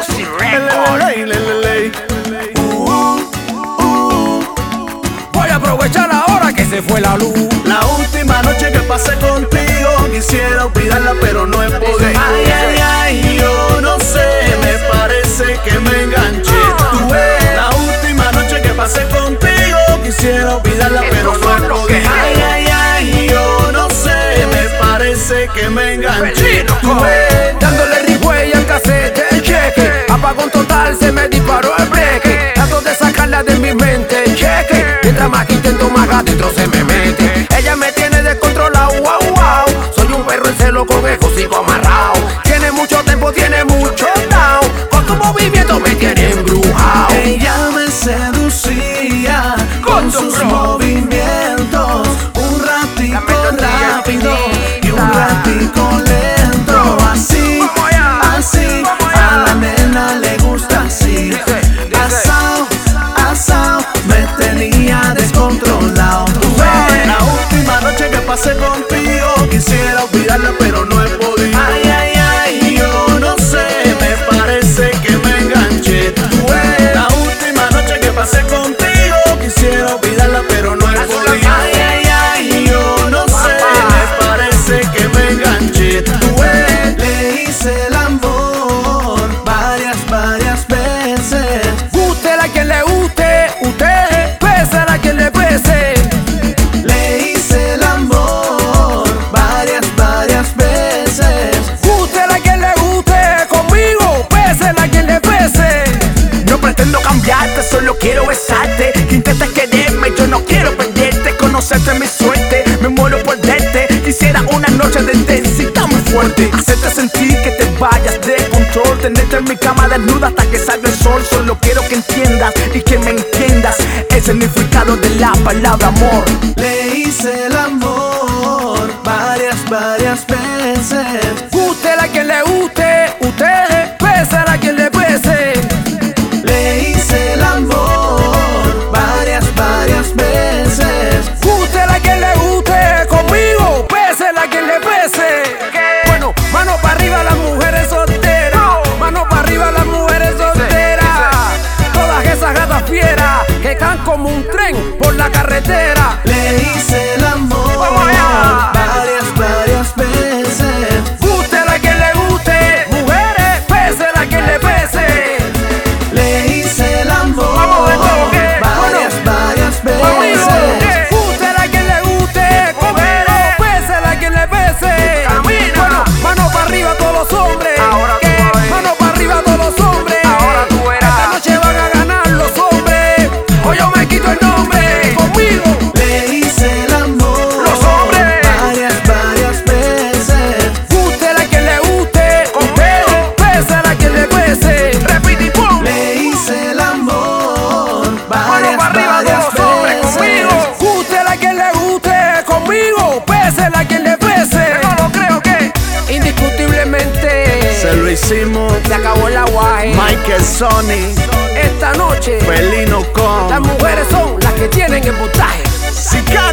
Music Record. Ley, ley, ley. Voy a aprovechar ahora que se fue la luz. La última noche que pasé contigo quisiera olvidarla pero no he podido. Ay, ay, ay, yo no sé, me parece que me enganché. Tú ves, la última noche que pasé contigo quisiera olvidarla pero no he podido. Ay, ay, ay, yo no sé, me parece que me enganché. Mente, el cheque. Mientras más intento, más adentro se me mete. Ella me tiene descontrolado, wow, wow. Soy un perro en celo con sigo amarrado. Tiene mucho tiempo, tiene mucho down. Con tu movimiento me tiene embrujado. Ella me seducía con sus Bro. movimientos. Solo quiero besarte. Que intentes quererme, yo no quiero perderte. Conocerte mi suerte, me muero por verte. Quisiera una noche de intensidad muy fuerte. Hacerte sentir que te vayas de control. Tenerte en mi cama desnuda hasta que salga el sol. Solo quiero que entiendas y que me entiendas el significado de la palabra amor. Le hice el amor varias, varias veces. Hicimos. se acabó el aguaje. Michael Sony, Esta noche Felino las con mujeres son las que tienen el puntaje. Sicario.